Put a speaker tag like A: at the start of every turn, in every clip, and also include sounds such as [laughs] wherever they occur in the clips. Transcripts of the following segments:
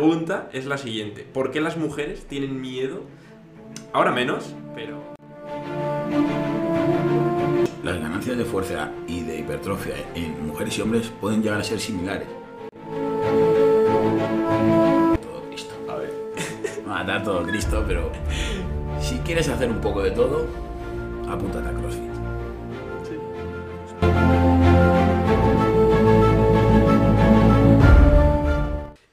A: pregunta es la siguiente. ¿Por qué las mujeres tienen miedo? Ahora menos, pero...
B: Las ganancias de fuerza y de hipertrofia en mujeres y hombres pueden llegar a ser similares. Todo Cristo. A ver. [laughs] Dar todo Cristo, pero si quieres hacer un poco de todo, apúntate a CrossFit.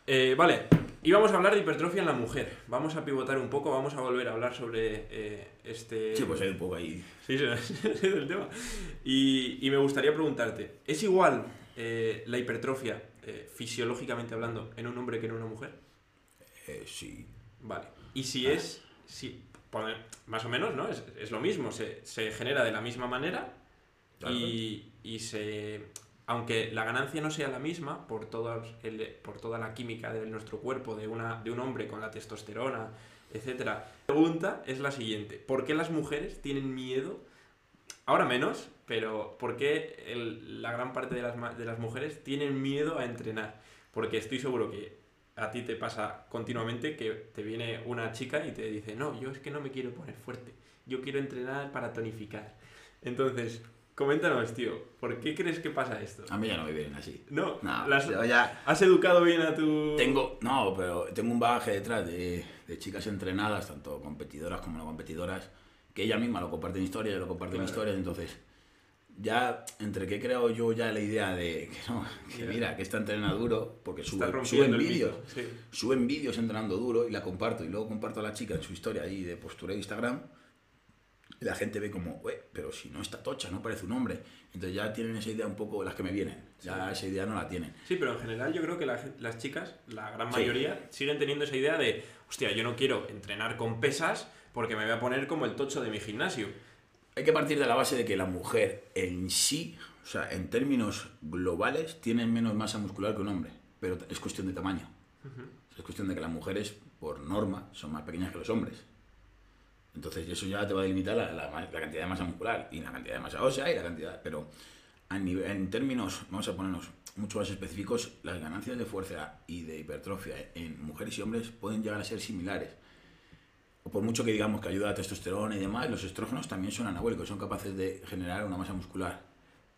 A: Eh, vale, y vamos a hablar de hipertrofia en la mujer. Vamos a pivotar un poco, vamos a volver a hablar sobre eh, este...
B: Sí, pues hay un poco ahí.
A: Sí, sí, [laughs] es el tema. Y, y me gustaría preguntarte, ¿es igual eh, la hipertrofia, eh, fisiológicamente hablando, en un hombre que en una mujer?
B: Eh, sí.
A: Vale. Y si es, si, más o menos, ¿no? Es, es lo mismo, se, se genera de la misma manera
B: Claro.
A: y, y se... Aunque la ganancia no sea la misma por, el- por toda la química de nuestro cuerpo, de, una, de un hombre con la testosterona, etcétera. La pregunta es la siguiente. ¿Por qué las mujeres tienen miedo? Ahora menos, pero ¿por qué la gran parte de las, de las mujeres tienen miedo a entrenar? Porque estoy seguro que a ti te pasa continuamente que te viene una chica y te dice, no, yo es que no me quiero poner fuerte, yo quiero entrenar para tonificar. Entonces, coméntanos, tío, ¿por qué crees que pasa esto?
B: A mí ya no me vienen así.
A: No,
B: No,
A: las-
B: ya
A: ¿has educado bien a tu...?
B: tengo, no, pero tengo un bagaje detrás de, de chicas entrenadas, tanto competidoras como no competidoras, que ella misma lo comparten historias, yo lo comparten
A: Claro.
B: historias, entonces ya entre que he creado yo ya la idea de que no, que
A: Ya.
B: mira, que esta entrena duro, porque sube, suben vídeos,
A: sí.
B: suben vídeos entrenando duro y la comparto y luego comparto a la chica en su historia ahí de postura de Instagram y la gente ve como, "Ué, pero si no está tocha, no parece un hombre. Entonces ya tienen esa idea un poco las que me vienen, ya esa idea no la tienen.
A: Sí, pero en general yo creo que la las chicas, la gran
B: Sí.
A: mayoría, siguen teniendo esa idea de, hostia, yo no quiero entrenar con pesas porque me voy a poner como el tocho de mi gimnasio.
B: Hay que partir de la base de que la mujer en sí, o sea, en términos globales, tiene menos masa muscular que un hombre, pero es cuestión de tamaño. Es cuestión de que las mujeres, por norma, son más pequeñas que los hombres. Entonces eso ya te va a delimitar la, la- la cantidad de masa muscular y la cantidad de masa ósea y la cantidad... Pero a nivel- en términos, vamos a ponernos mucho más específicos, las ganancias de fuerza y de hipertrofia en mujeres y hombres pueden llegar a ser similares. O por mucho que digamos que ayuda a testosterona y demás, los estrógenos también son anabólicos, son capaces de generar una masa muscular.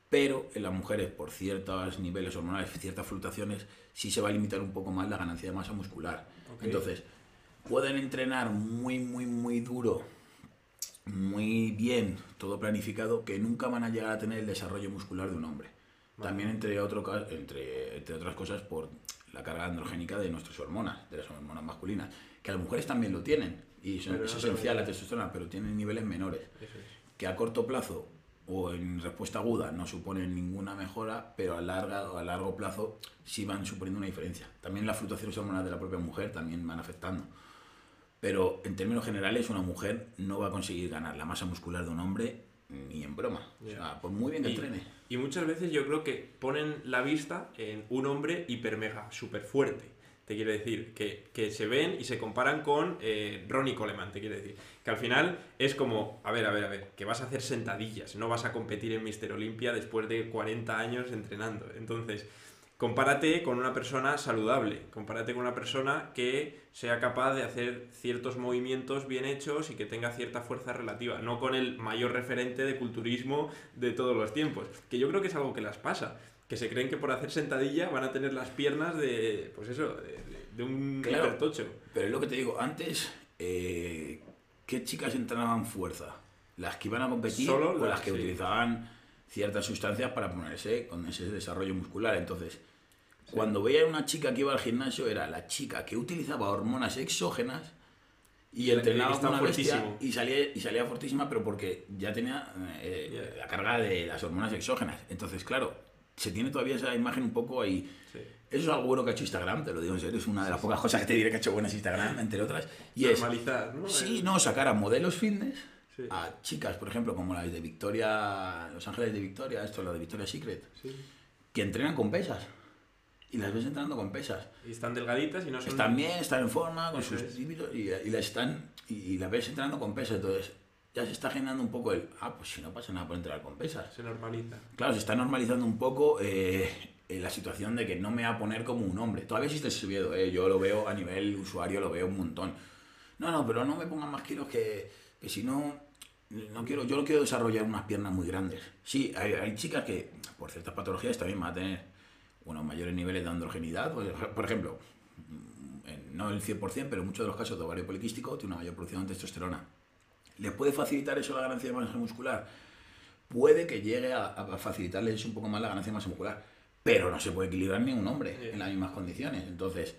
B: Pero en las mujeres, por ciertos niveles hormonales, ciertas fluctuaciones, sí se va a limitar un poco más la ganancia de masa muscular.
A: Ok.
B: Entonces, pueden entrenar muy, muy, muy duro, muy bien, todo planificado, que nunca van a llegar a tener el desarrollo muscular de un hombre.
A: Vale.
B: También, entre, otro, entre, entre otras cosas, por la carga androgénica de nuestras hormonas, de las hormonas masculinas, que las mujeres también lo tienen, y son- es
A: no
B: esencial la testosterona, pero tienen niveles menores
A: es.
B: que a corto plazo o en respuesta aguda no suponen ninguna mejora, pero a, larga, a largo plazo sí van suponiendo una diferencia. También las fluctuaciones hormonales de la propia mujer también van afectando. Pero en términos generales, una mujer no va a conseguir ganar la masa muscular de un hombre ni en broma. O sea, por muy bien que
A: Y,
B: entrene.
A: y muchas veces yo creo que ponen la vista en un hombre hiper mega, súper fuerte. Te quiero decir, que, que se ven y se comparan con eh, Ronnie Coleman, te quiero decir. Que al final es como, a ver, a ver, a ver, que vas a hacer sentadillas, no vas a competir en Mister Olympia después de 40 años entrenando. Entonces, compárate con una persona saludable, compárate con una persona que sea capaz de hacer ciertos movimientos bien hechos y que tenga cierta fuerza relativa, no con el mayor referente de culturismo de todos los tiempos, que yo creo que es algo que las pasa, que se creen que por hacer sentadilla van a tener las piernas de, pues eso, de, un
B: Claro.
A: hipertocho.
B: Pero es lo que te digo, antes, eh, ¿qué chicas entrenaban fuerza? ¿Las que iban a competir
A: Solo
B: o
A: las-
B: las que
A: sí.
B: utilizaban ciertas sustancias para ponerse con ese desarrollo muscular? Entonces, cuando veía una chica que iba al gimnasio, era la chica que utilizaba hormonas exógenas y entrenaba como una bestia y salía, y salía fortísima, pero porque ya tenía eh,
A: Ya.
B: la carga de las hormonas exógenas. Entonces, claro, se tiene todavía esa imagen un poco ahí.
A: Sí.
B: Eso es algo bueno que ha hecho Instagram, te lo digo en serio, es una de las pocas cosas que te diré que ha hecho buenas Instagram, [laughs] entre otras. Y es,
A: Normalizar, ¿no?
B: sí, no, sacar a modelos fitness,
A: Sí.
B: a chicas, por ejemplo, como las de Victoria, Los Ángeles de Victoria, esto, la de Victoria Secret,
A: sí.
B: que entrenan con pesas. Y las ves entrenando con pesas.
A: Y están delgaditas y no son...
B: Están bien, están en forma, con sus
A: es.
B: líbidos, y, y las están, y, y las ves entrenando con pesas. Entonces, ya se está generando un poco el, ah, pues si no pasa nada por entrenar con pesas.
A: Se normaliza.
B: Claro, se está normalizando un poco eh, en la situación de que no me va a poner como un hombre. Todavía existe ese miedo, ¿eh? yo lo veo a nivel usuario, lo veo un montón. No, no, pero no me pongan más kilos que, que si no, no quiero, yo no quiero desarrollar unas piernas muy grandes. Sí, hay, hay chicas que por ciertas patologías también van a tener unos mayores niveles de androgenidad. Por ejemplo, no el 100%, pero en muchos de los casos de ovario poliquístico tiene una mayor producción de testosterona. ¿Le puede facilitar eso la ganancia de masa muscular? Puede que llegue a, a facilitarles un poco más la ganancia de masa muscular, pero no se puede equilibrar ni un hombre en las mismas condiciones. Entonces,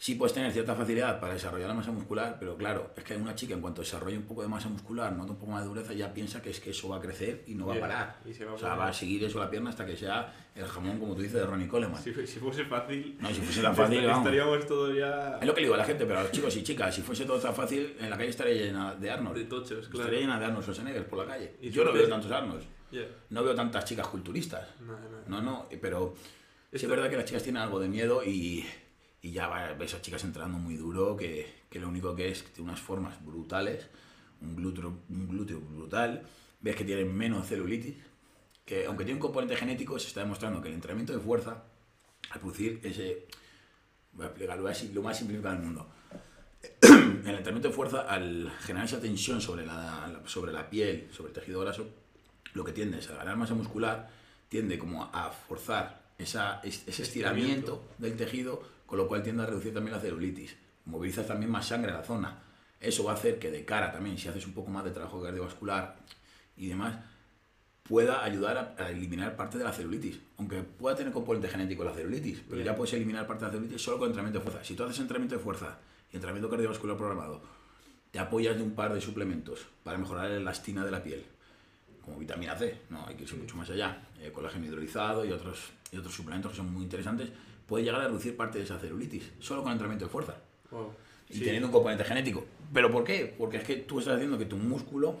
B: sí puedes tener cierta facilidad para desarrollar la masa muscular, pero claro, es que una chica en cuanto desarrolle un poco de masa muscular, nota un poco más de dureza, ya piensa que es que eso va a crecer y no va
A: Yeah.
B: a parar.
A: Y se va a
B: o sea, va a seguir eso la pierna hasta que sea el jamón, como tú dices, de Ronnie Coleman.
A: Si, si fuese fácil.
B: No, si fuese tan fácil, vamos.
A: Estaríamos todos ya.
B: Es lo que le digo a la gente, pero a los chicos y chicas, si fuese todo tan fácil, en la calle estaría llena de Arnold.
A: De tochos, claro.
B: Estaría llena de Arnold Schwarzenegger por la calle.
A: Y
B: Yo no veo tantos Arnolds.
A: Yeah.
B: No veo tantas chicas culturistas.
A: No, no.
B: No, no, pero sí es verdad que las chicas tienen algo de miedo y, y ya va- ves a chicas entrando muy duro que, que lo único que es que tiene unas formas brutales, un glúteo, un glúteo brutal, ves que tienen menos celulitis, que aunque tiene un componente genético, se está demostrando que el entrenamiento de fuerza, al producir ese, voy a explicarlo así, lo más simplificado del mundo, [clears throat] el entrenamiento de fuerza, al generar esa tensión sobre la, sobre la piel, sobre el tejido graso, lo que tiende es a ganar masa muscular, tiende como a forzar esa, es- ese estiramiento. del tejido, con lo cual tiende a reducir también la celulitis. Movilizas también más sangre a la zona. Eso va a hacer que de cara también, si haces un poco más de trabajo cardiovascular y demás, pueda ayudar a, eliminar parte de la celulitis. Aunque pueda tener componente genético la celulitis, pero
A: Bien.
B: ya puedes eliminar parte de la celulitis solo con entrenamiento de fuerza. Si tú haces entrenamiento de fuerza y entrenamiento cardiovascular programado, te apoyas de un par de suplementos para mejorar la elastina de la piel, como vitamina C, no hay que irse mucho más allá, eh, colágeno hidrolizado y otros, y otros suplementos que son muy interesantes, puede llegar a reducir parte de esa celulitis, solo con entrenamiento de fuerza
A: Wow.
B: y
A: Sí.
B: teniendo un componente genético. ¿Pero por qué? Porque es que tú estás haciendo que tu músculo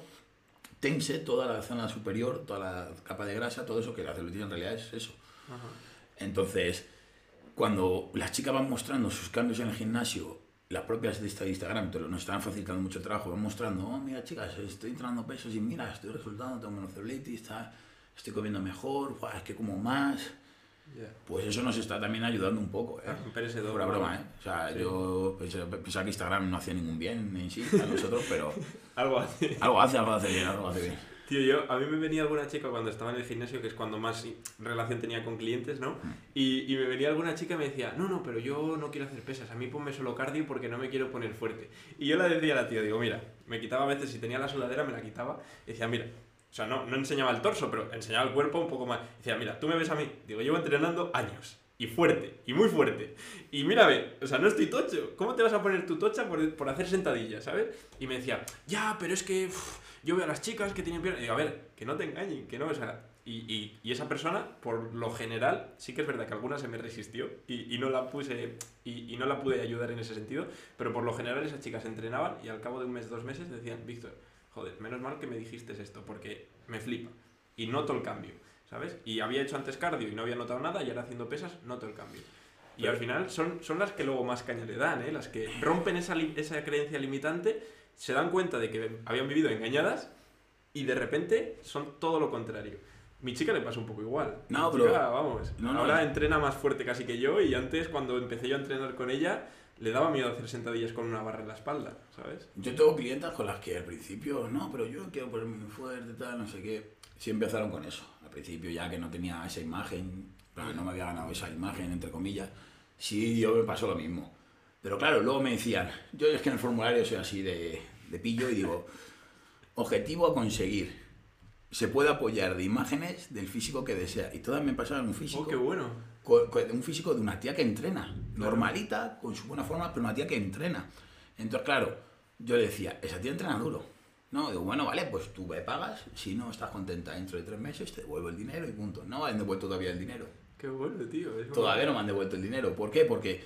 B: tense toda la zona superior, toda la capa de grasa, todo eso, que la celulitis en realidad es eso.
A: Ajá.
B: Entonces, cuando las chicas van mostrando sus cambios en el gimnasio, las propias de esta Instagram te lo- nos están facilitando mucho el trabajo, van mostrando, oh, mira chicas, estoy entrenando pesos y mira, estoy resultando, tengo menos celulitis, estoy comiendo mejor, "Buah, es que como más.
A: Yeah.
B: Pues eso nos está también ayudando un poco, ¿eh?
A: A romper ese
B: Fuera
A: dogma.
B: broma, ¿eh? O sea,
A: Sí.
B: yo pensaba, que Instagram no hacía ningún bien en sí a nosotros, pero [laughs]
A: Algo así.
B: algo hace, algo hace bien, algo hace bien.
A: Tío, yo, a mí me venía alguna chica cuando estaba en el gimnasio, que es cuando más relación tenía con clientes, ¿no? Y, y me venía alguna chica y me decía, no, no, pero yo no quiero hacer pesas, a mí ponme solo cardio porque no me quiero poner fuerte. Y yo le decía a la tía, digo, mira, me quitaba a veces, si tenía la sudadera, me la quitaba, y decía, mira, o sea, no, no enseñaba el torso, pero enseñaba el cuerpo un poco más. Decía, mira, tú me ves a mí, digo, llevo entrenando años. Y fuerte, y muy fuerte. Y mírame, o sea, no estoy tocho. ¿Cómo te vas a poner tu tocha por, por hacer sentadillas, ¿sabes? Y me decía, ya, pero es que yo veo a las chicas que tienen piernas. Y digo, a ver, que no te engañen, que no, o sea. Y, y, y esa persona, por lo general, sí que es verdad que alguna se me resistió y, y no la puse y no la pude ayudar en ese sentido, pero por lo general esas chicas entrenaban y al cabo de un mes, dos meses decían, Víctor, joder, menos mal que me dijiste esto, porque me flipa. Y noto el cambio, ¿sabes? Y había hecho antes cardio y no había notado nada y ahora haciendo pesas noto el cambio. Y al final son, son las que luego más caña le dan, ¿eh? Las que rompen esa, esa creencia limitante, se dan cuenta de que habían vivido engañadas y de repente son todo lo contrario. Mi chica le pasa un poco igual.
B: No,
A: Mi
B: pero-
A: chica, vamos,
B: no, no,
A: ahora
B: es-
A: entrena más fuerte casi que yo y antes cuando empecé yo a entrenar con ella le daba miedo hacer sentadillas con una barra en la espalda, ¿sabes?
B: Yo tengo clientas con las que al principio, no, pero yo quiero ponerme muy fuerte, tal, no sé qué. Sí empezaron con eso. Al principio ya que no tenía esa imagen, no me había ganado esa imagen, entre comillas, sí, yo me pasó lo mismo. Pero claro, luego me decían, yo es que en el formulario soy así de, de pillo y digo, objetivo a conseguir. Se puede apoyar de imágenes del físico que desea. Y todas me pasaban un físico
A: Oh, qué bueno.
B: un físico de una tía que entrena, normalita, con su buena forma, pero una tía que entrena. Entonces, claro, yo le decía, esa tía entrena duro. No, digo, bueno, vale, pues tú me pagas, si no estás contenta dentro de tres meses, te devuelvo el dinero y punto. No me han devuelto todavía el dinero.
A: Qué bueno, tío.
B: Todavía no
A: bueno.
B: me han devuelto el dinero. ¿Por qué? Porque,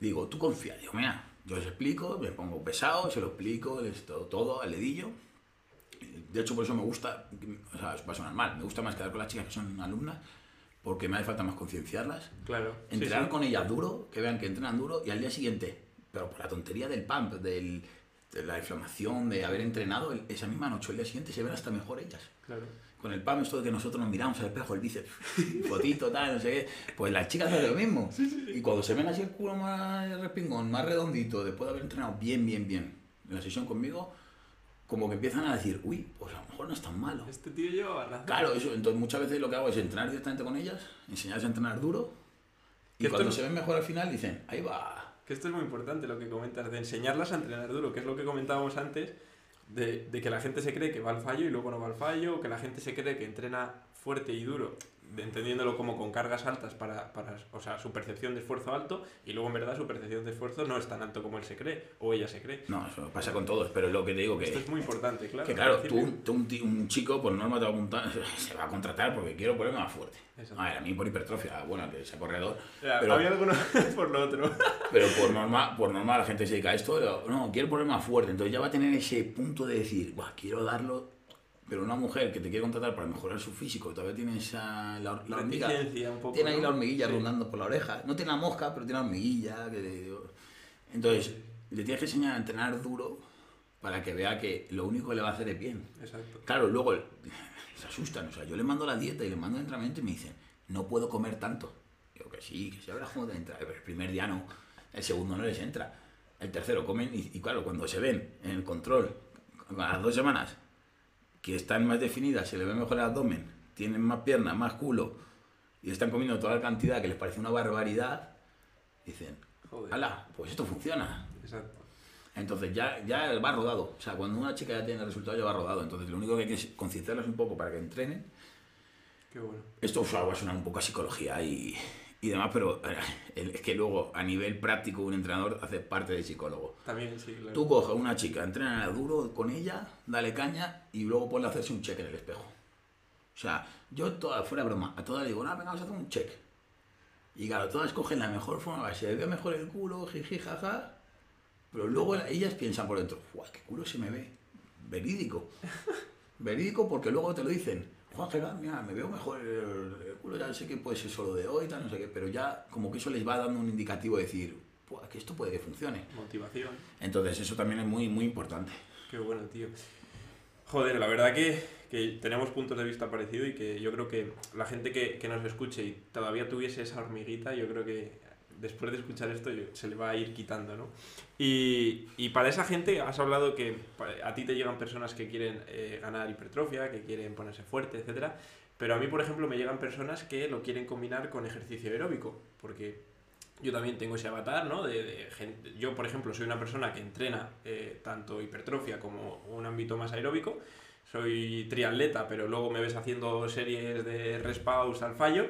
B: digo, tú confías. Digo, mira, yo les explico, me pongo pesado, se lo explico, les todo, todo al dedillo. De hecho, por eso me gusta, o sea, va a sonar mal, me gusta más quedar con las chicas que son alumnas, porque me hace falta más concienciarlas.
A: Claro. sí,
B: Entrenar
A: sí.
B: con ellas duro, que vean que entrenan duro y al día siguiente, pero por la tontería del pump, del de la inflamación, de haber entrenado, el- esa misma noche el día siguiente se ven hasta mejor ellas.
A: Claro.
B: Con el PAM, esto de que nosotros nos miramos al espejo, el bíceps, [laughs] fotito, tal, no sé qué. Pues las chicas hacen lo mismo. Y cuando se ven así el culo más respingón, más redondito, después de haber entrenado bien, bien, bien en la sesión conmigo, como que empiezan a decir, uy, pues a lo mejor no es tan malo.
A: Este tío lleva razón.
B: Claro, eso. Entonces muchas veces lo que hago es entrenar directamente con ellas, enseñarles a entrenar duro. Y
A: Que
B: cuando se ven mejor al final dicen, ahí va.
A: Que esto es muy importante lo que comentas, de enseñarlas a entrenar duro, que es lo que comentábamos antes, de, de que la gente se cree que va al fallo y luego no va al fallo, o que la gente se cree que entrena fuerte y duro, entendiéndolo como con cargas altas para, para, o sea, su percepción de esfuerzo alto, y luego en verdad su percepción de esfuerzo no es tan alto como él se cree, o ella se cree.
B: No, eso pasa con todos, pero es lo que te digo que...
A: Esto es muy importante, claro.
B: Que claro, tú, tú un, ti- un chico por norma te va a apuntar- se va a contratar porque quiero ponerme más fuerte. A ver, a mí por hipertrofia, bueno, que sea corredor,
A: Ya,
B: pero,
A: Había alguno [laughs] por lo otro.
B: pero por norma, por norma la gente se dedica a esto, no, quiero ponerme más fuerte, entonces ya va a tener ese punto de decir, "Buah, quiero darlo, pero una mujer que te quiere contratar para mejorar su físico, todavía tiene esa, la, la hormiga,
A: poco,
B: tiene ahí
A: ¿no?
B: la hormiguilla
A: Sí.
B: rondando por la oreja, no tiene la mosca, pero tiene la hormiguilla, que- entonces le tienes que enseñar a entrenar duro para que vea que lo único que le va a hacer es bien.
A: Exacto.
B: Claro, luego se asustan. O sea, yo les mando la dieta y les mando el entrenamiento y me dicen, no puedo comer tanto. Digo que sí, que sí, ahora cómo te entra. Pero el primer día no, el segundo no les entra. El tercero comen y, y claro, cuando se ven en el control, a las dos semanas, que están más definidas, se les ve mejor el abdomen, tienen más piernas, más culo, y están comiendo toda la cantidad que les parece una barbaridad, dicen,
A: Joder.
B: hala, pues esto funciona.
A: Exacto.
B: Entonces ya, ya va rodado. O sea, cuando una chica ya tiene el resultado, ya va rodado. Entonces lo único que hay que es concienciarlas un poco para que entrenen.
A: Qué bueno.
B: Esto o sea, va a sonar un poco a psicología y, y demás, pero eh, es que luego a nivel práctico un entrenador hace parte del psicólogo.
A: También, sí, claro.
B: Tú coges a una chica, entrena duro con ella, dale caña y luego ponle a hacerse un check en el espejo. O sea, yo toda, fuera de broma, a todas le digo, no, venga, vamos a hacer un check. Y claro, todas cogen la mejor forma, se ve mejor el culo, jiji, jaja. Pero luego ellas piensan por dentro, ¡guau, qué culo se me ve! Verídico. [laughs] Verídico porque luego te lo dicen. Gerard, mira, me veo mejor el, culo, ya sé que puede ser solo de hoy, tal, no sé qué, pero ya como que eso les va dando un indicativo de decir, "Buah, que esto puede que funcione.
A: Motivación.
B: Entonces eso también es muy, muy importante.
A: Qué bueno, tío. Joder, la verdad que, que tenemos puntos de vista parecidos y que yo creo que la gente que, que nos escuche y todavía tuviese esa hormiguita, yo creo que después de escuchar esto se le va a ir quitando, ¿no? Y, y para esa gente has hablado que a ti te llegan personas que quieren eh, ganar hipertrofia, que quieren ponerse fuerte, etcétera, pero a mí, por ejemplo, me llegan personas que lo quieren combinar con ejercicio aeróbico, porque yo también tengo ese avatar, ¿no? De, yo, por ejemplo, soy una persona que entrena eh, tanto hipertrofia como un ámbito más aeróbico. Soy triatleta, pero luego me ves haciendo series de respaws al fallo,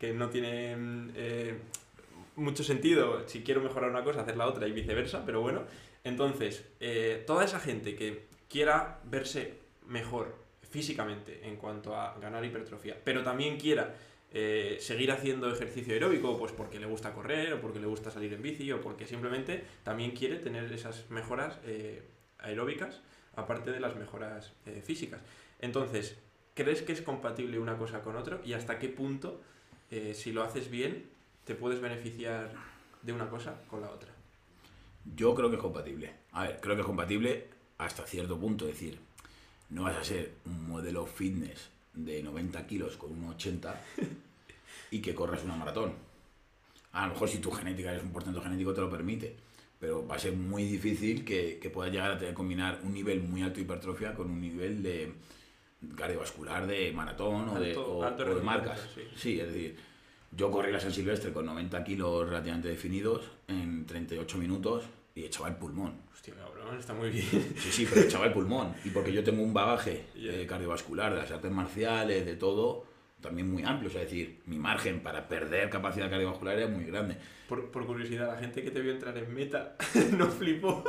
A: que no tienen eh, mucho sentido si quiero mejorar una cosa, hacer la otra y viceversa, pero bueno. Entonces, eh, toda esa gente que quiera verse mejor físicamente en cuanto a ganar hipertrofia, pero también quiera eh, seguir haciendo ejercicio aeróbico, pues porque le gusta correr, o porque le gusta salir en bici, o porque simplemente también quiere tener esas mejoras eh, aeróbicas, aparte de las mejoras físicas. Entonces, ¿crees que es compatible una cosa con otra? ¿Y hasta qué punto, si lo haces bien, te puedes beneficiar de una cosa con la otra?
B: Yo creo que es compatible. A ver, creo que es compatible hasta cierto punto. Es decir, no vas a ser un modelo fitness de 90 kilos con un 80 y que corras una maratón. A lo mejor si tu genética eres un porcentaje genético te lo permite, pero va a ser muy difícil que, que puedas llegar a tener, combinar un nivel muy alto de hipertrofia con un nivel de cardiovascular de maratón o de,
A: Alto-
B: o-
A: alto
B: o de marcas.
A: sí.
B: Sí, es decir, yo corrí la San Silvestre con 90 kilos relativamente definidos en 38 minutos y echaba el pulmón.
A: Hostia, cabrón, está muy bien.
B: Sí, sí, pero echaba el pulmón. Y porque yo tengo un bagaje [laughs] eh, cardiovascular de las artes marciales, de todo, también muy amplio. O sea, es decir, mi margen para perder capacidad cardiovascular era muy grande.
A: Por, por curiosidad, la gente que te vio entrar en meta [laughs] no flipó.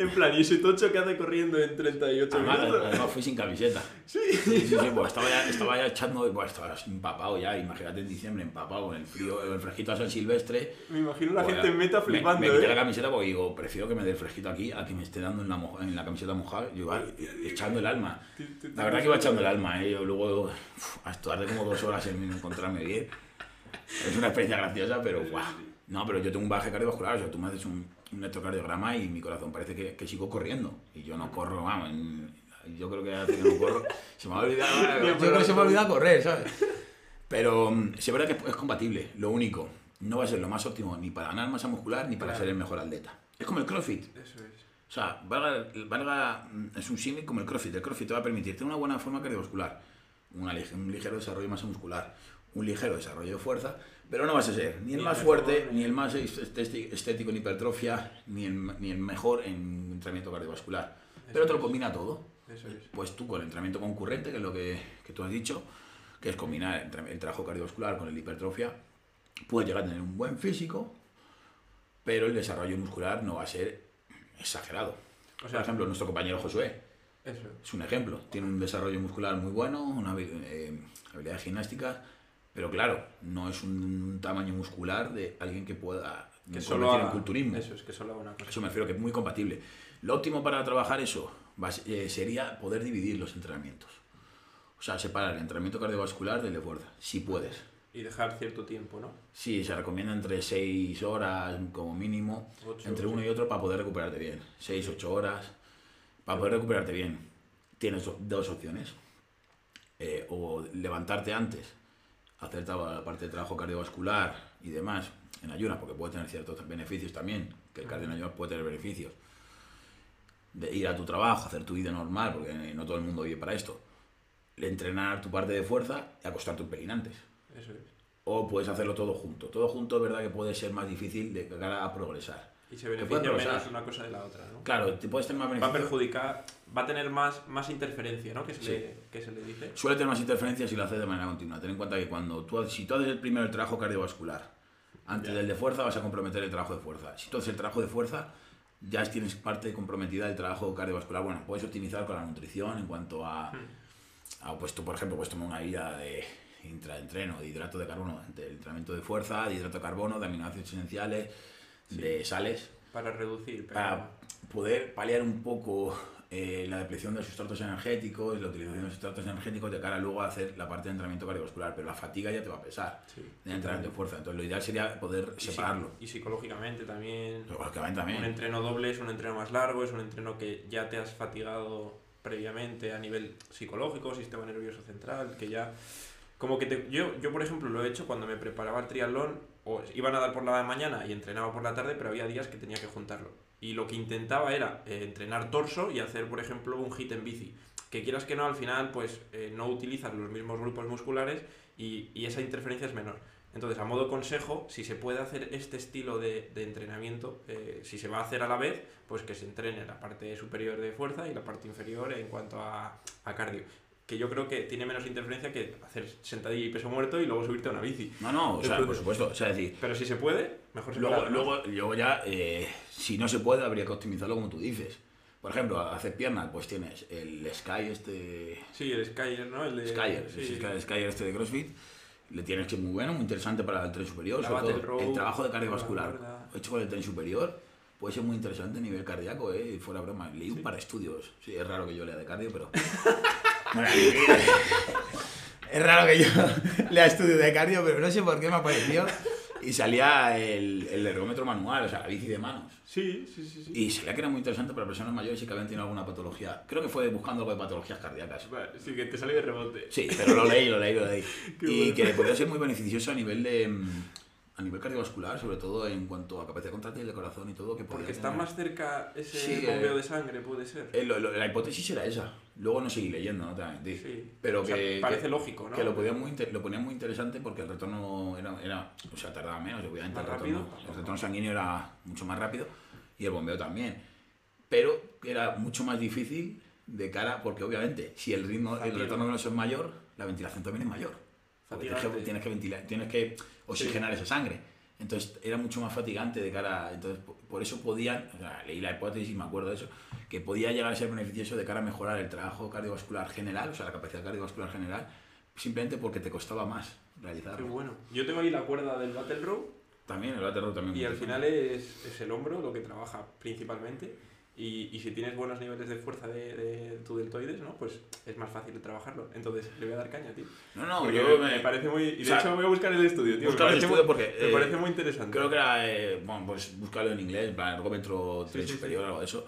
A: en plan, ¿y ese tocho que hace corriendo en 38
B: Además,
A: minutos?
B: además fui sin camiseta.
A: Sí.
B: Sí, sí, sí, pues estaba ya, estaba ya echando, pues estaba empapado ya, imagínate en diciembre, empapado con el frío, el fresquito a San Silvestre.
A: Me imagino la
B: Pues,
A: gente en meta
B: me-
A: flipando,
B: Me, quité
A: ¿eh?
B: la camiseta porque digo, prefiero que me dé el fresquito aquí a que me esté dando en la, moja- en la camiseta mojada. Yo iba echando el alma. La verdad que iba echando el alma, ¿eh? Yo luego, uf, a tardé como dos horas en encontrarme bien. Es una experiencia graciosa, pero guau. No, pero yo tengo un baje cardiovascular, o sea, tú me haces un, un electrocardiograma y mi corazón parece que, que sigo corriendo. Y yo no corro, vamos, yo creo que hace que no corro. [laughs] Se me ha olvidado, yo creo que se me ha olvidado correr, ¿sabes? Pero mm, sí es verdad que es compatible. Lo único, no va a ser lo más óptimo ni para ganar masa muscular ni para
A: Claro.
B: ser el mejor atleta. Es como el CrossFit.
A: Eso es.
B: O sea, valga, valga- mm, es un símil como el CrossFit. El CrossFit te va a permitir tener una buena forma cardiovascular, una un ligero desarrollo de masa muscular, un ligero desarrollo de fuerza, pero no vas a ser ni el
A: Ni
B: más
A: mejor,
B: fuerte,
A: ni-
B: el más estéti- estético en hipertrofia, ni el, ni el mejor en entrenamiento cardiovascular. Pero te lo combina todo.
A: Eso es.
B: Pues tú con el entrenamiento concurrente, que es lo que, que tú has dicho, que es combinar el, el trabajo cardiovascular con el hipertrofia, puedes llegar a tener un buen físico, pero el desarrollo muscular no va a ser exagerado.
A: O sea,
B: Por ejemplo, nuestro compañero Josué
A: Eso.
B: es un ejemplo. Tiene un desarrollo muscular muy bueno, una eh, habilidad gimnástica, pero claro, no es un tamaño muscular de alguien que pueda
A: Que solo
B: en
A: haga,
B: culturismo.
A: Eso es, que solo una cosa.
B: Eso me refiero que es muy compatible. Lo óptimo para trabajar eso va eh, sería poder dividir los entrenamientos. O sea, separar el entrenamiento cardiovascular del de fuerza, si puedes.
A: Y dejar cierto tiempo, ¿no?
B: Sí, se recomienda entre 6 horas como mínimo,
A: Ocho,
B: entre
A: sí.
B: uno y otro para poder recuperarte bien. 6, 8 horas para poder recuperarte bien. Tienes do- dos opciones. Eh, o levantarte antes, hacer toda la parte de trabajo cardiovascular y demás en ayunas, porque puede tener ciertos beneficios también, que el cardio en ayunas puede tener beneficios. De ir a tu trabajo, hacer tu vida normal, porque no todo el mundo vive para esto. Entrenar tu parte de fuerza y acostarte un pelín antes
A: Eso es.
B: o puedes hacerlo todo junto. Todo junto es verdad que puede ser más difícil de cara a progresar.
A: Y se beneficia menos una cosa de la otra, ¿no?
B: Claro, te puedes tener más
A: Va a perjudicar, va a tener más, más interferencia, ¿no? Que se,
B: Sí.
A: le, que se le dice.
B: Suele tener más interferencias si lo haces de manera continua. Ten en cuenta que cuando tú, si tú haces el primero el trabajo cardiovascular, antes
A: Ya.
B: del de fuerza vas a comprometer el trabajo de fuerza. Si tú haces el trabajo de fuerza, ya tienes parte comprometida del trabajo cardiovascular. Bueno, puedes optimizar con la nutrición en cuanto a, a pues tú, por ejemplo, puedes tomar una guía de intraentreno, de hidrato de carbono, de entrenamiento de fuerza, de hidrato de carbono, de aminoácidos esenciales, de sales.
A: Para reducir. Pero...
B: para poder paliar un poco eh, la depleción de sustratos energéticos, la utilización de sustratos energéticos de cara luego a hacer la parte de entrenamiento cardiovascular, pero la fatiga ya te va a pesar
A: Sí.
B: de entrenamiento de fuerza. Entonces lo ideal sería poder
A: Y sí-
B: separarlo.
A: Y psicológicamente también.
B: Lógicamente
A: Un
B: también.
A: entreno doble es un entreno más largo, es un entreno que ya te has fatigado previamente a nivel psicológico, sistema nervioso central, que ya... Como que te- yo, yo, por ejemplo, lo he hecho cuando me preparaba el triatlón, o iba a nadar por la mañana y entrenaba por la tarde, pero había días que tenía que juntarlo. Y lo que intentaba era eh, entrenar torso y hacer, por ejemplo, un hit en bici. Que quieras que no, al final, pues eh, no utilizas los mismos grupos musculares y, y esa interferencia es menor. Entonces, a modo consejo, si se puede hacer este estilo de, de entrenamiento, eh, si se va a hacer a la vez, pues que se entrene la parte superior de fuerza y la parte inferior en cuanto a, a cardio. Que yo creo que tiene menos interferencia que hacer sentadilla y peso muerto y luego subirte a una bici.
B: No, no, o sea, por supuesto. O sea, es decir,
A: Pero si se puede, mejor se
B: luego,
A: puede,
B: luego, luego ya, eh, si no se puede, habría que optimizarlo como tú dices. Por ejemplo, hacer piernas, pues tienes el Sky este
A: Sí, el Skyer, ¿no? El de,
B: Skyer,
A: sí.
B: el Sky- Skyer este de CrossFit, le tienes que muy bueno, muy interesante para el tren superior,
A: La
B: sobre todo
A: row,
B: el trabajo de
A: la
B: cardiovascular hecho con el tren superior puede ser muy interesante a nivel cardíaco, eh, fuera broma. Leí un
A: Sí.
B: par de estudios, sí, es raro que yo lea de cardio, pero... [laughs] es raro que yo [laughs] lea estudios de cardio, pero no sé por qué me apareció y salía el, el ergómetro manual, o sea, la bici de manos.
A: Sí, sí, sí. sí.
B: Y salía que era muy interesante para personas mayores y que habían tenido alguna patología. Creo que fue buscando algo de patologías cardíacas.
A: Vale, sí, que te sale de rebote.
B: Sí, pero lo leí, lo leí, lo leí. [laughs]
A: Qué
B: y
A: bueno.
B: que podría ser muy beneficioso a nivel de mm, a nivel cardiovascular, sobre todo en cuanto a capacidad contráctil del corazón y todo. Que
A: Porque está
B: tener.
A: más cerca ese
B: Sí,
A: bombeo
B: eh,
A: de sangre, puede ser.
B: Eh, lo- lo- la hipótesis era esa. Luego no seguí leyendo, no te.
A: Sí.
B: Pero
A: O sea,
B: que,
A: parece
B: que-
A: lógico, ¿no?
B: que lo, podía muy lo ponía muy interesante porque el retorno era, era o sea, tardaba menos, obviamente.
A: ¿Más
B: el, retorno, el retorno sanguíneo era mucho más rápido y el bombeo también. Pero era mucho más difícil de cara, porque obviamente, si el ritmo, el retorno venoso es mayor, la ventilación también es mayor. Tienes que, tienes que ventilar, tienes que oxigenar esa sangre. Entonces era mucho más fatigante de cara. Entonces, po- por eso podían, o sea, leí la hipótesis y me acuerdo de eso, que podía llegar a ser beneficioso de cara a mejorar el trabajo cardiovascular general, o sea, la capacidad cardiovascular general, simplemente porque te costaba más
A: Qué
B: realizarlo.
A: bueno. Yo tengo ahí la cuerda del Battle Row
B: También el lateral también.
A: y al final es, es el hombro lo que trabaja principalmente. Y, y si tienes buenos niveles de fuerza de, de tu deltoides, ¿no? Pues es más fácil de trabajarlo. Entonces, le voy a dar caña, tío.
B: No, no,
A: Porque
B: yo
A: me, parece muy... Y de
B: o sea,
A: hecho voy a buscar el estudio, tío. Me
B: buscar el
A: parece,
B: estudio
A: muy,
B: porque,
A: me
B: eh,
A: parece muy interesante.
B: Creo que era, eh, bueno, pues buscarlo en inglés, en plan, ergómetro
A: Sí,
B: 3
A: sí, sí.
B: superior o algo de eso.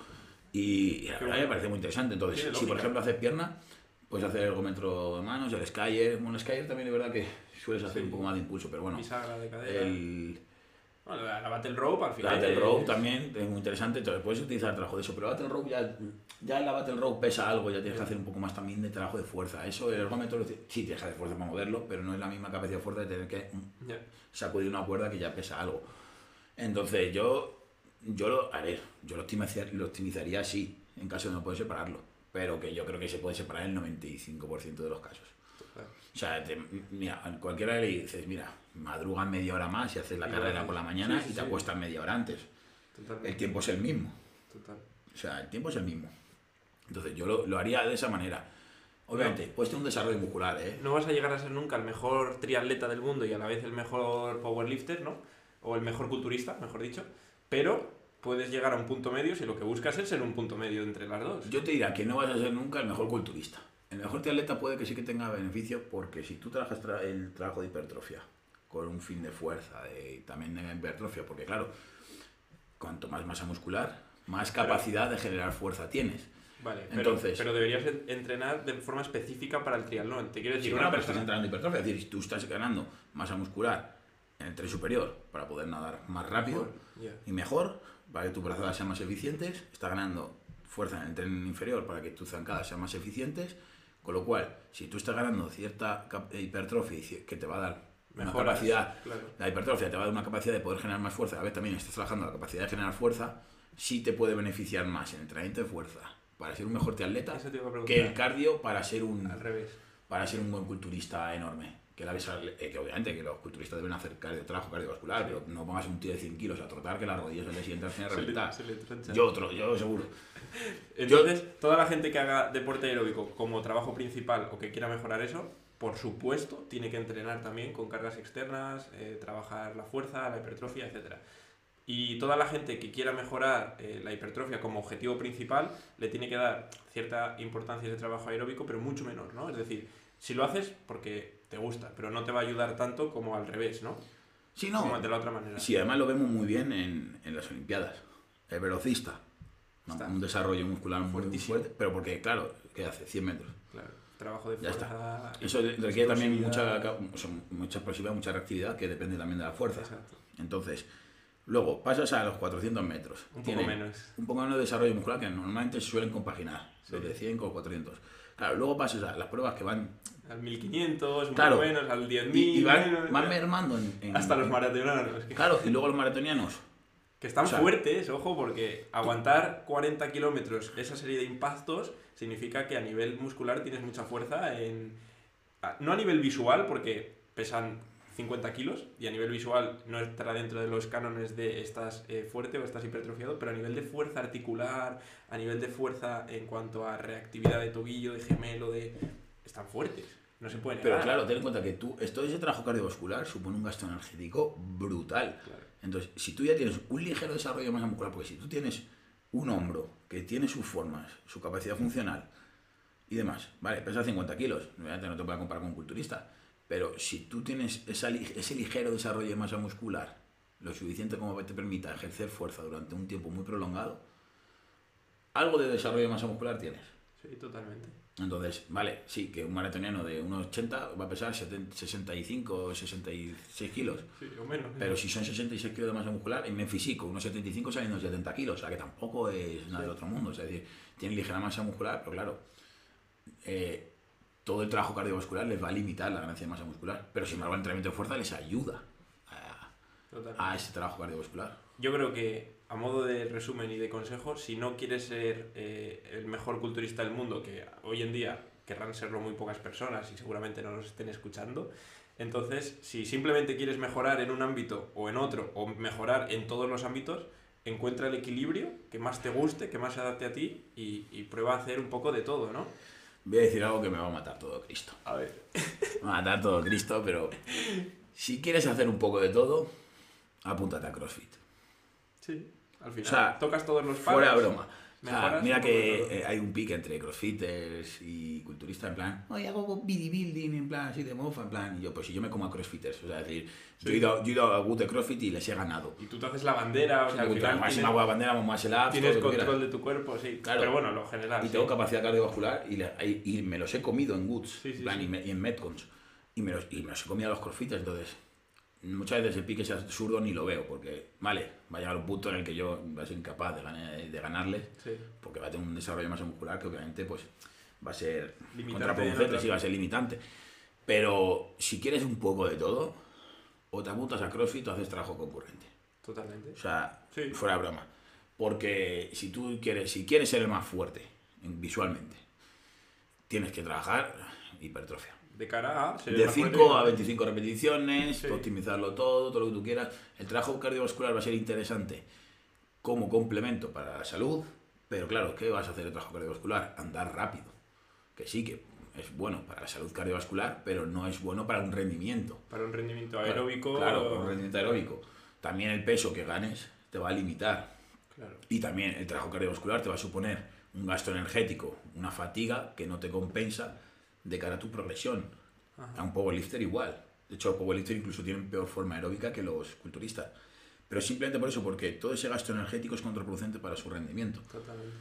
B: Y, y
A: bueno.
B: me parece muy interesante. Entonces, si por ejemplo haces pierna, puedes hacer ergómetro de manos, el Skyer. Bueno, el Skyer también es verdad que sueles hacer un poco más de impulso, pero bueno.
A: Bisagra de cadera.
B: El,
A: Bueno, la, la Battle Rope al
B: la
A: final.
B: Battle
A: es-
B: Rope también es muy interesante, entonces puedes utilizar trabajo de eso, pero la Battle Rope ya, ya la Battle Rope pesa algo, ya tienes que hacer un poco más también de trabajo de fuerza. Eso, el ergómetro, sí tienes que hacer fuerza para moverlo, pero no es la misma capacidad de fuerza de tener que mm, sacudir una cuerda que ya pesa algo. Entonces yo, yo lo haré, yo lo optimizaría, lo optimizaría así, en caso de no poder separarlo, pero que yo creo que se puede separar el 95% de los casos. O sea, te- mira, cualquiera le dices, mira, madruga media hora más y haces la
A: Y
B: carrera por la mañana
A: sí,
B: y te acuestas media hora antes. El tiempo es el mismo.
A: Total.
B: O sea, el tiempo es el mismo. Entonces yo lo, lo haría de esa manera. Obviamente, puedes tener un desarrollo muscular, ¿eh?
A: No vas a llegar a ser nunca el mejor triatleta del mundo y a la vez el mejor powerlifter, ¿no? O el mejor culturista, mejor dicho. Pero puedes llegar a un punto medio si lo que buscas es ser un punto medio entre las dos.
B: Yo te diría que no vas a ser nunca el mejor culturista. El mejor triatleta puede que sí que tenga beneficio porque si tú trabajas tra- el trabajo de hipertrofia con un fin de fuerza, de, también de hipertrofia, porque claro, cuanto más masa muscular, más capacidad de generar fuerza tienes.
A: Vale, pero,
B: Entonces-
A: pero deberías en- entrenar de forma específica para el triatlón. Te quiero decir,
B: no,
A: una
B: pero estás
A: persona...
B: entrenando hipertrofia, es decir, si tú estás ganando masa muscular en el tren superior para poder nadar más rápido
A: Ya.
B: y mejor, para que tus brazadas sean más eficientes, estás ganando fuerza en el tren inferior para que tus zancadas sean más eficientes, con lo cual, si tú estás ganando cierta hipertrofia que te va a dar una
A: Mejoras,
B: capacidad,
A: claro.
B: la hipertrofia te va a dar una capacidad de poder generar más fuerza, a ver, también estás trabajando la capacidad de generar fuerza, sí te puede beneficiar más en entrenamiento de fuerza para ser un mejor triatleta que el cardio para ser un
A: Al revés.
B: para ser un buen culturista enorme. Que, la ves, eh, que obviamente que los culturistas deben hacer cardio, trabajo cardiovascular, pero no pongas un tío de 100 kilos a trotar que las rodillas al día siguiente las tiene
A: Se le, se le.
B: Yo otro, yo seguro. [laughs]
A: Entonces, toda la gente que haga deporte aeróbico como trabajo principal o que quiera mejorar eso, por supuesto, tiene que entrenar también con cargas externas, eh, trabajar la fuerza, la hipertrofia, etc. Y toda la gente que quiera mejorar eh, la hipertrofia como objetivo principal, le tiene que dar cierta importancia de trabajo aeróbico, pero mucho menor, ¿no? Es decir, si lo haces porque te gusta, pero no te va a ayudar tanto como al revés, ¿no?
B: Sí,
A: Como
B: no.
A: de la otra manera.
B: Sí, además lo vemos muy bien en, en las Olimpiadas. El velocista. ¿no? Un desarrollo muscular muy fuerte, pero porque, claro, ¿qué hace? 100 metros.
A: Claro, trabajo de fuerza.
B: Eso requiere también mucha, mucha explosividad, mucha reactividad, que depende también de la fuerza.
A: Exacto.
B: Entonces, luego pasas a los 400 metros.
A: Un poco menos.
B: Un poco menos de desarrollo muscular que normalmente suelen compaginar, los de 100 con los 400. Claro, luego pasas a las pruebas que van
A: Al 1500, un
B: Claro.
A: poco menos, al 10.000.
B: y, y van,
A: menos,
B: van mermando en, en-
A: hasta los maratonanos. Que,
B: Claro, y luego los maratonianos.
A: que están
B: o sea-
A: fuertes, ojo, porque aguantar 40 kilómetros esa serie de impactos significa que a nivel muscular tienes mucha fuerza en... No a nivel visual, porque pesan 50 kilos y a nivel visual no estará dentro de los cánones de estás eh, fuerte o estás hipertrofiado, pero a nivel de fuerza articular, a nivel de fuerza en cuanto a reactividad de tobillo, de gemelo, de... están fuertes. No se pueden
B: Pero claro, ten en cuenta que tú, esto ese trabajo cardiovascular supone un gasto energético brutal.
A: Claro.
B: Entonces, si tú ya tienes un ligero desarrollo de masa muscular, porque si tú tienes un hombro que tiene sus formas, su capacidad funcional y demás, vale, pesa 50 kilos, obviamente no te voy a comparar con un culturista, pero si tú tienes esa ese ligero desarrollo de masa muscular, lo suficiente como te permita ejercer fuerza durante un tiempo muy prolongado, algo de desarrollo de masa muscular tienes.
A: Sí, totalmente.
B: Entonces, vale, sí, que un maratoniano de 1,80 va a pesar 70 65 o 66 kilos.
A: Sí, o menos.
B: Pero si son 66 kilos de masa muscular, en men físico, unos 75 salen unos 70 kilos, o sea que tampoco es nada del otro mundo. O sea, es decir, tienen ligera masa muscular, pero claro, eh, todo el trabajo cardiovascular les va a limitar la ganancia de masa muscular. Pero sin embargo, el entrenamiento de fuerza les ayuda a ese trabajo cardiovascular.
A: Yo creo que, a modo de resumen y de consejo, si no quieres ser eh, el mejor culturista del mundo, que hoy en día querrán serlo muy pocas personas y seguramente no nos estén escuchando, entonces, si simplemente quieres mejorar en un ámbito o en otro, o mejorar en todos los ámbitos, encuentra el equilibrio que más te guste, que más se adapte a ti y, y prueba a hacer un poco de todo, ¿no?
B: Voy a decir algo que me va a matar todo Cristo.
A: A ver.
B: Me va a matar todo Cristo, pero si quieres hacer un poco de todo, apúntate a CrossFit.
A: Sí. Al final,
B: O sea,
A: tocas todos los palos.
B: Fuera broma. O sea, mira que eh, hay un pique entre crossfitters y culturistas en plan, oye, hago bodybuilding en plan así de mofa, en plan, y yo, pues si yo me como a crossfitters, o sea, es decir, yo, he ido, yo he ido a Good de CrossFit y les he ganado.
A: Y tú te haces la bandera, o sea, al final tienes,
B: hago la bandera, más el apps,
A: tienes control de tu cuerpo, sí.
B: Claro.
A: Pero bueno, lo general.
B: Y
A: sí.
B: tengo capacidad cardiovascular y, le- y- y me los he comido en Goods
A: Sí, sí,
B: en plan,
A: sí.
B: Y, me- y en Metcons. Y me, los, y me los he comido a los crossfitters, entonces muchas veces el pique es absurdo ni lo veo, porque, vale, va a llegar un punto en el que yo voy a ser incapaz de, ganar- de ganarles,
A: Sí.
B: porque va a tener un desarrollo de masa muscular que obviamente pues va a ser
A: Limitante
B: contraproducente, sí, va a ser limitante. Pero si quieres un poco de todo, o te apuntas a CrossFit o haces trabajo concurrente.
A: Totalmente.
B: O sea,
A: Sí.
B: fuera de broma. Porque si tú quieres, si quieres ser el más fuerte en- visualmente, tienes que trabajar hipertrofia.
A: De cara a
B: De
A: más fuerte
B: 5 a
A: que-
B: 25 repeticiones,
A: Sí.
B: optimizarlo todo, todo lo que tú quieras. El trabajo cardiovascular va a ser interesante como complemento para la salud, pero claro, ¿qué vas a hacer el trabajo cardiovascular? Andar rápido. Que sí, que es bueno para la salud cardiovascular, pero no es bueno para un rendimiento.
A: Para un rendimiento
B: Claro,
A: aeróbico.
B: Claro, un rendimiento aeróbico. También el peso que ganes te va a limitar.
A: Claro.
B: Y también el trabajo cardiovascular te va a suponer un gasto energético, una fatiga que no te compensa de cara a tu progresión. A un powerlifter igual. De hecho, los powerlifter incluso tienen peor forma aeróbica que los culturistas. Pero simplemente por eso, porque todo ese gasto energético es contraproducente para su rendimiento.
A: Totalmente.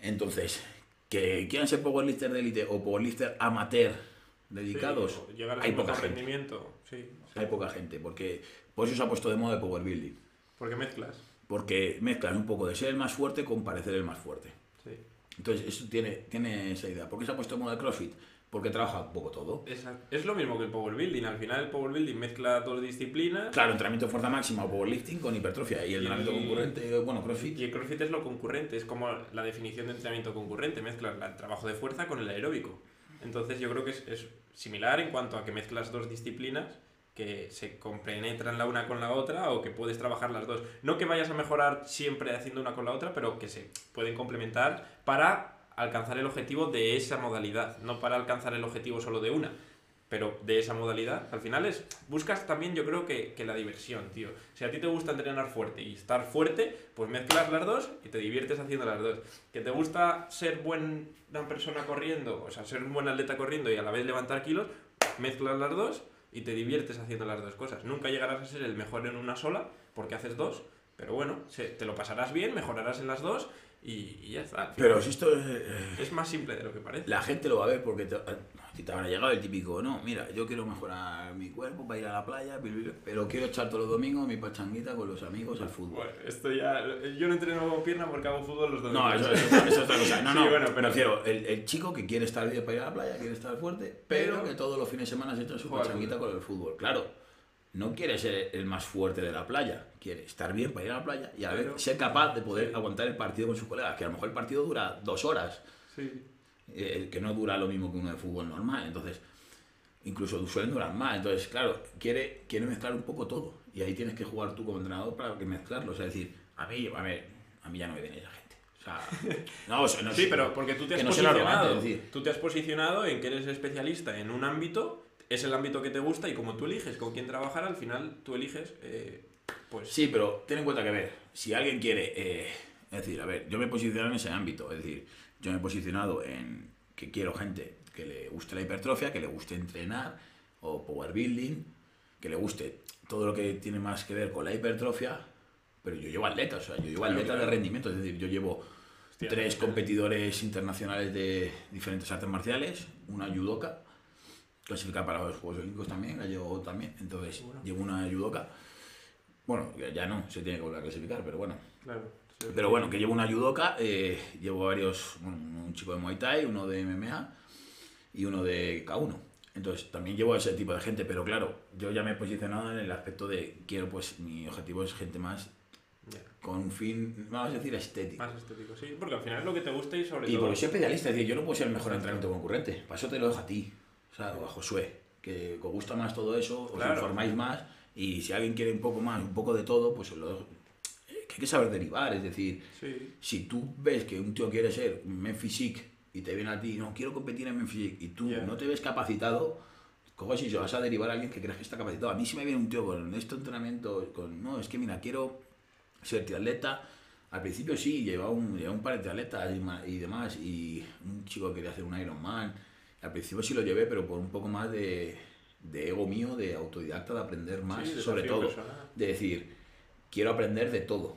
B: Entonces, que quieran ser powerlifter de élite o powerlifter amateur
A: Sí,
B: dedicados,
A: a
B: hay poca gente.
A: rendimiento. Sí.
B: Hay poca gente, porque por eso se ha puesto de moda el power building.
A: Porque mezclas.
B: Porque mezclan un poco de ser el más fuerte con parecer el más fuerte.
A: Sí.
B: Entonces, eso tiene, tiene esa idea. ¿Por qué se ha puesto de moda el CrossFit? Porque trabaja un poco todo.
A: Exacto. Es lo mismo que el power building. Al final el power building mezcla dos disciplinas.
B: Claro, entrenamiento de fuerza máxima o powerlifting con hipertrofia. Y el
A: Y-
B: entrenamiento concurrente, bueno, CrossFit.
A: Y el CrossFit es lo concurrente, es como la definición de entrenamiento concurrente, mezclas la- el trabajo de fuerza con el aeróbico. Entonces yo creo que es, es similar en cuanto a que mezclas dos disciplinas que se compenetran la una con la otra o que puedes trabajar las dos. No que vayas a mejorar siempre haciendo una con la otra, pero que se pueden complementar para alcanzar el objetivo de esa modalidad, no para alcanzar el objetivo solo de una pero de esa modalidad. Al final es, buscas también yo creo que, que la diversión, tío. Si a ti te gusta entrenar fuerte y estar fuerte, pues mezclas las dos y te diviertes haciendo las dos. Que te gusta ser buena persona corriendo, o sea, ser un buen atleta corriendo y a la vez levantar kilos, mezclas las dos y te diviertes haciendo las dos cosas. Nunca llegarás a ser el mejor en una sola porque haces dos, pero bueno, te lo pasarás bien, mejorarás en las dos y, y ya está.
B: Pero si esto es, eh,
A: es más simple de lo que parece.
B: la gente lo va a ver porque te, a ti te habrá llegado el típico, no, mira, yo quiero mejorar mi cuerpo para ir a la playa, pero quiero echar todos los domingos mi pachanguita con los amigos al fútbol.
A: Bueno, esto ya. Yo no entreno pierna porque hago fútbol los dos
B: No, eso, eso- eso es otra cosa. [laughs] No,
A: Sí,
B: no,
A: bueno, pero-
B: me refiero, el, el chico que quiere estar bien para ir a la playa, quiere estar fuerte, pero,
A: Pero-
B: que todos los fines de semana se echa su pachanguita con el fútbol. Claro, no quiere ser el más fuerte de la playa, quiere estar bien para ir a la playa y a la
A: Pero-
B: ser capaz de poder
A: Sí.
B: aguantar el partido con sus colegas, que a lo mejor el partido dura dos horas,
A: Sí.
B: eh, que no dura lo mismo que uno de fútbol normal, entonces incluso suelen durar más, entonces claro, quiere, quiere mezclar un poco todo y ahí tienes que jugar tú como entrenador para que mezclarlo, o sea, es decir, a mí, a ver, a mí ya no me viene esa gente. O sea, [laughs] no, o sea, no
A: Sí,
B: sé,
A: pero porque tú te has
B: no
A: posicionado.
B: decir,
A: Tú te has posicionado en que eres especialista en un ámbito, es el ámbito que te gusta y como tú eliges con quién trabajar, al final tú eliges. eh, pues.
B: Sí, pero ten en cuenta que, a ver, si alguien quiere, eh, es decir, a ver, yo me he posicionado en ese ámbito, es decir, yo me he posicionado en que quiero gente que le guste la hipertrofia, que le guste entrenar, o power building, que le guste todo lo que tiene más que ver con la hipertrofia, pero yo llevo atletas, o sea, yo llevo
A: Claro,
B: atletas
A: claro.
B: de rendimiento, es decir, yo llevo
A: Hostia,
B: tres competidores internacionales de diferentes artes marciales, una judoka, clasificada para los Juegos Olímpicos también, la llevo también, entonces
A: Bueno.
B: llevo una judoka, bueno, ya- no, se tiene que volver a clasificar, pero bueno.
A: Claro. sí.
B: Pero bueno, que llevo una judoka, eh, llevo varios, bueno, un chico de Muay Thai, uno de MMA y uno de K1. Entonces también llevo a ese tipo de gente, pero claro, yo ya me he posicionado en el aspecto de quiero, pues mi objetivo es gente más
A: Ya,
B: con un fin, vamos a decir, estético.
A: Más estético, sí. Porque al final es lo que te gusta y sobre
B: Y
A: todo.
B: porque soy especialista, es decir, yo no puedo ser el mejor entrenamiento concurrente, para eso te lo dejo a ti, o sea, o a Josué, que os gusta más todo eso, os
A: Claro.
B: informáis más, y si alguien quiere un poco más, un poco de todo, pues lo dejo. Que hay que saber derivar, es decir,
A: Sí.
B: si tú ves que un tío quiere ser physique y te viene a ti, no, quiero competir en physique, y tú
A: Ya.
B: no te ves capacitado, cojo si vas a derivar a alguien que creas que está capacitado. A mí si me viene un tío con este entrenamiento, con, no, es que mira, quiero ser triatleta. Al principio sí, llevaba un, llevaba un par de triatletas y, y demás, y un chico que quería hacer un Ironman. Al principio sí lo llevé, pero por un poco más de, de ego mío, de autodidacta, de aprender más,
A: Sí,
B: sobre todo,
A: personal.
B: de decir, quiero aprender de todo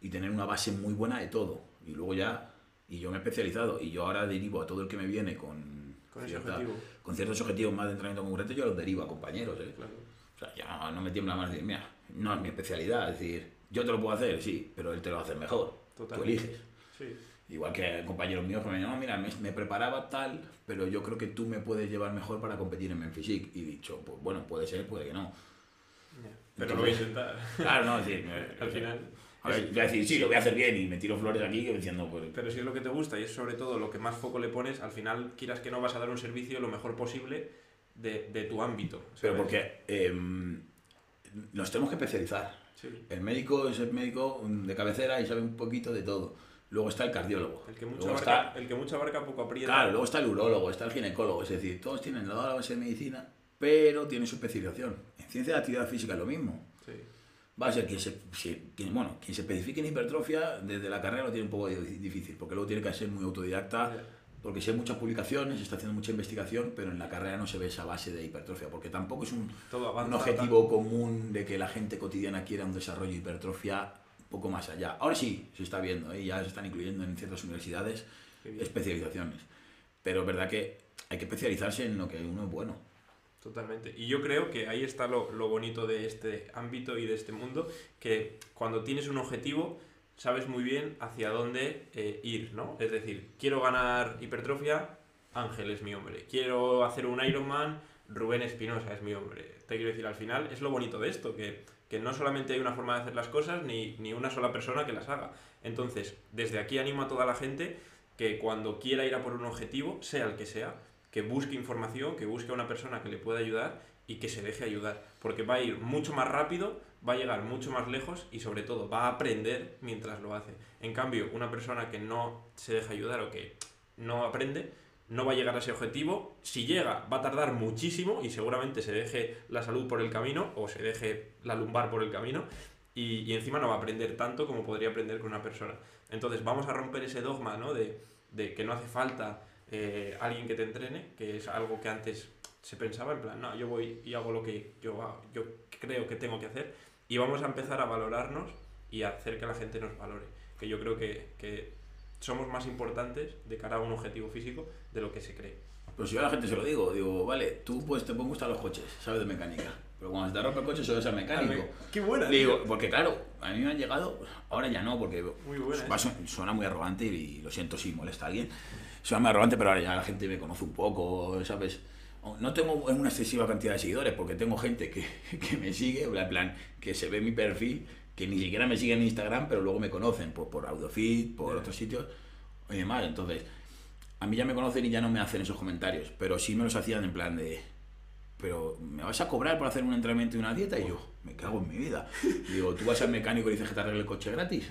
B: y tener una base muy buena de todo. Y luego ya, y yo me he especializado, y yo ahora derivo a todo el que me viene con,
A: Con ese
B: cierta-
A: objetivo.
B: con ciertos objetivos más de entrenamiento concreto, yo los derivo a compañeros. ¿eh?
A: Claro.
B: O sea, ya no me tiembla más decir, mira, no es mi especialidad, es decir, yo te lo puedo hacer, sí, pero él te lo hacer mejor. Tú
A: Totalmente.
B: eliges.
A: Sí.
B: Igual que compañeros míos que me dicen, no, mira, me, me preparaba tal, pero yo creo que tú me puedes llevar mejor para competir en Menfisic. Y dicho, pues bueno, puede ser, puede que no.
A: Ya. Pero lo voy a intentar.
B: Claro, no, es [laughs] decir,
A: Al final.
B: A ver, voy a decir, sí, lo voy a hacer bien y me tiro flores aquí diciendo, pues.
A: Pero si es lo que te gusta y es sobre todo lo que más foco le pones, al final quieras que no vas a dar un servicio lo mejor posible de, de tu ámbito.
B: Pero porque em, nos tenemos que especializar.
A: Sí.
B: El médico es el médico de cabecera y sabe un poquito de todo. Luego está el cardiólogo.
A: El que mucho
B: Luego
A: abarca,
B: está,
A: el que mucho abarca poco aprieta.
B: claro, luego está el urólogo, está el ginecólogo. Es decir, todos tienen la base de medicina, pero tienen su especialización. En ciencia de actividad física es lo mismo.
A: Sí.
B: Va a ser quien se, quien- bueno, quien se especifique en hipertrofia, desde la carrera lo tiene un poco di- difícil, porque luego tiene que ser muy autodidacta,
A: Ya.
B: porque si hay muchas publicaciones, se está haciendo mucha investigación, pero en la carrera no se ve esa base de hipertrofia, porque tampoco es un,
A: Todo
B: un
A: avanza.
B: objetivo común de que la gente cotidiana quiera un desarrollo de hipertrofia un poco más allá. Ahora sí, se está viendo, ¿eh? ya se están incluyendo en ciertas universidades especializaciones, pero es verdad que hay que especializarse en lo que uno es bueno.
A: Totalmente. Y yo creo que ahí está lo, lo bonito de este ámbito y de este mundo, que cuando tienes un objetivo, sabes muy bien hacia dónde eh, ir, ¿no? Es decir, quiero ganar hipertrofia, Ángel es mi hombre. Quiero hacer un Ironman, Rubén Espinosa es mi hombre. Te quiero decir, al final es lo bonito de esto, que, que no solamente hay una forma de hacer las cosas, ni, ni una sola persona que las haga. Entonces, desde aquí animo a toda la gente que cuando quiera ir a por un objetivo, sea el que sea, que busque información, que busque a una persona que le pueda ayudar y que se deje ayudar, porque va a ir mucho más rápido, va a llegar mucho más lejos y sobre todo va a aprender mientras lo hace. En cambio, una persona que no se deja ayudar o que no aprende, no va a llegar a ese objetivo. Si llega, va a tardar muchísimo y seguramente se deje la salud por el camino o se deje la lumbar por el camino y, encima no va a aprender tanto como podría aprender con una persona. Entonces vamos a romper ese dogma ¿no? de, de que no hace falta eh, alguien que te entrene, que es algo que antes se pensaba en plan, no, yo voy y hago lo que yo, yo creo que tengo que hacer y vamos a empezar a valorarnos y a hacer que la gente nos valore. Que yo creo que, que somos más importantes de cara a un objetivo físico de lo que se cree.
B: Pues yo a la gente se lo digo, digo, vale, tú pues te gustar los coches, sabes de mecánica, pero cuando se te rompe el coche solo es el mecánico.
A: ¡Qué buena!
B: Digo, porque claro, a mí me han llegado, ahora ya no, porque
A: Muy buena,
B: son- suena muy arrogante y lo siento si molesta a alguien. Suena muy arrogante, pero ahora ya la gente me conoce un poco, ¿sabes? No tengo una excesiva cantidad de seguidores, porque tengo gente que, [laughs] que me sigue, en plan, que se ve mi perfil, que ni siquiera me siguen en Instagram, pero luego me conocen por, por AudioFit, por
A: Ya.
B: otros sitios y demás. Entonces, a mí ya me conocen y ya no me hacen esos comentarios, pero sí me los hacían en plan de, pero ¿me vas a cobrar por hacer un entrenamiento y una dieta? Y yo, me cago en mi vida. Y digo, ¿tú vas al mecánico y dices que te arregle el coche gratis?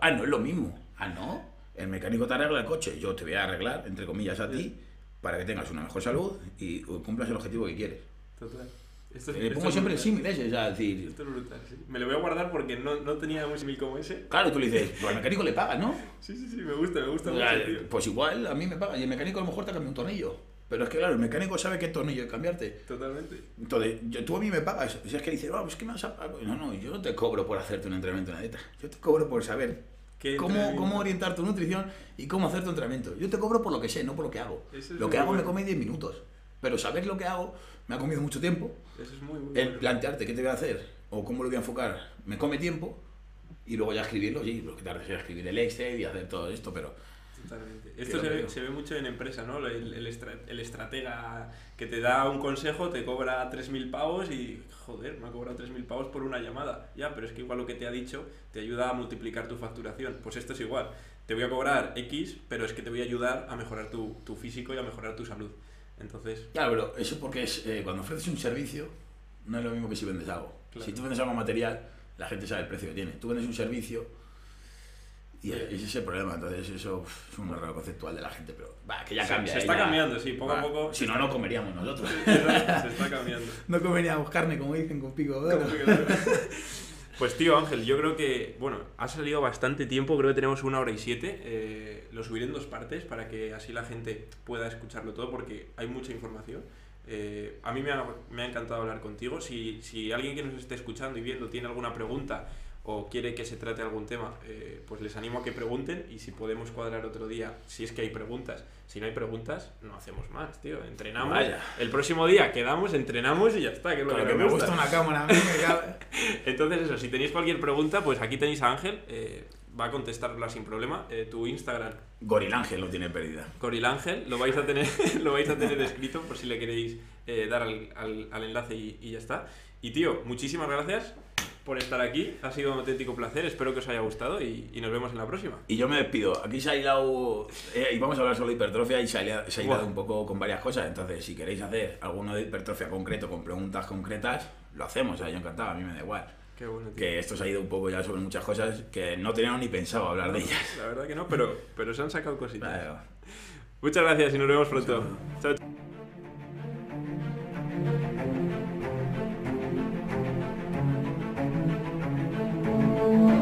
B: Ah, no, es lo mismo. Ah, no. El mecánico te arregla el coche. Yo te voy a arreglar, entre comillas, a ti, para que tengas una mejor salud y cumplas el objetivo que quieres.
A: Total. Esto es- esto
B: pongo
A: es
B: siempre el
A: brutal.
B: símil ese, sea, es decir,
A: Esto es brutal, sí. Me lo voy a guardar porque no, no tenía un símil como ese.
B: claro, tú le dices, pues al mecánico le pagas, ¿no?
A: Sí, sí, sí, me gusta, me gusta mucho, tío.
B: pues igual a mí me paga y el mecánico a lo mejor te cambia un tornillo. Pero es que claro, el mecánico sabe qué tornillo cambiarte.
A: Totalmente.
B: Entonces, yo, tú a mí me pagas. Si es que dices, vamos, es que me vas a pagar. No, no, yo no te cobro por hacerte un entrenamiento en una dieta. Yo te cobro por saber
A: ¿Qué
B: cómo, cómo orientar tu nutrición y cómo hacer tu entrenamiento. Yo te cobro por lo que sé, no por lo que hago.
A: Es
B: Lo que hago me
A: bueno.
B: come 10 minutos. Pero saber lo que hago me ha comido mucho tiempo.
A: Eso es muy, muy
B: El
A: bueno.
B: plantearte qué te voy a hacer o cómo lo voy a enfocar me come tiempo. Y luego ya escribirlo, sí, lo que tardes es escribir el Excel y hacer todo esto, pero
A: Totalmente. Esto se ve, se ve mucho en empresa, ¿no? El, el, estra- el estratega que te da un consejo, te cobra 3.000 pavos y, joder, me ha cobrado 3.000 pavos por una llamada. Ya, pero es que igual lo que te ha dicho te ayuda a multiplicar tu facturación. Pues esto es igual. Te voy a cobrar X, pero es que te voy a ayudar a mejorar tu, tu físico y a mejorar tu salud. Entonces,
B: Claro, pero eso porque es eh, cuando ofreces un servicio no es lo mismo que si vendes algo.
A: Claro.
B: Si tú vendes algo material, la gente sabe el precio que tiene. Tú vendes un servicio y ese es el problema. Entonces eso es un error conceptual de la gente, pero va, que ya cambia.
A: se está
B: ya-
A: cambiando, sí, poco a poco
B: Si no, no comeríamos nosotros.
A: se está cambiando. [laughs]
B: no comeríamos carne, como dicen, con pico de oro. [laughs]
A: Pues tío Ángel, yo creo que, bueno, ha salido bastante tiempo, creo que tenemos una hora y siete. eh, lo subiré en dos partes para que así la gente pueda escucharlo todo porque hay mucha información. Eh, a mí me ha, me ha encantado hablar contigo. Si, si alguien que nos esté escuchando y viendo tiene alguna pregunta o quiere que se trate algún tema, eh, pues les animo a que pregunten y si podemos cuadrar otro día, si es que hay preguntas. Si no hay preguntas, no hacemos más, tío. Entrenamos.
B: Vaya.
A: El próximo día quedamos, entrenamos y ya está. Que es lo que me gusta.
B: gusta una cámara. [laughs]
A: Entonces eso, si tenéis cualquier pregunta, pues aquí tenéis a Ángel, eh, va a contestarla sin problema. Eh, tu Instagram,
B: Gorilángel lo tiene perdida.
A: Coril Ángel, lo vais a tener, [laughs] lo vais a tener escrito por si le queréis eh, dar al, al- al enlace y, y ya está. Y tío, muchísimas gracias por estar aquí, ha sido un auténtico placer, espero que os haya gustado y, y nos vemos en la próxima.
B: Y yo me despido. Aquí se ha hilado. eh, íbamos a hablar solo de hipertrofia y se ha hilado, se ha hilado un poco con varias cosas. Entonces, si queréis hacer alguno de hipertrofia concreto con preguntas concretas, lo hacemos. O sea, yo encantado, a mí me da igual.
A: Qué bueno, tío.
B: Que esto se ha ido un poco ya sobre muchas cosas que no teníamos ni pensado hablar de ellas.
A: La verdad que no, pero, pero se han sacado cositas. Muchas gracias y nos vemos pronto. Chao. chao. 嗯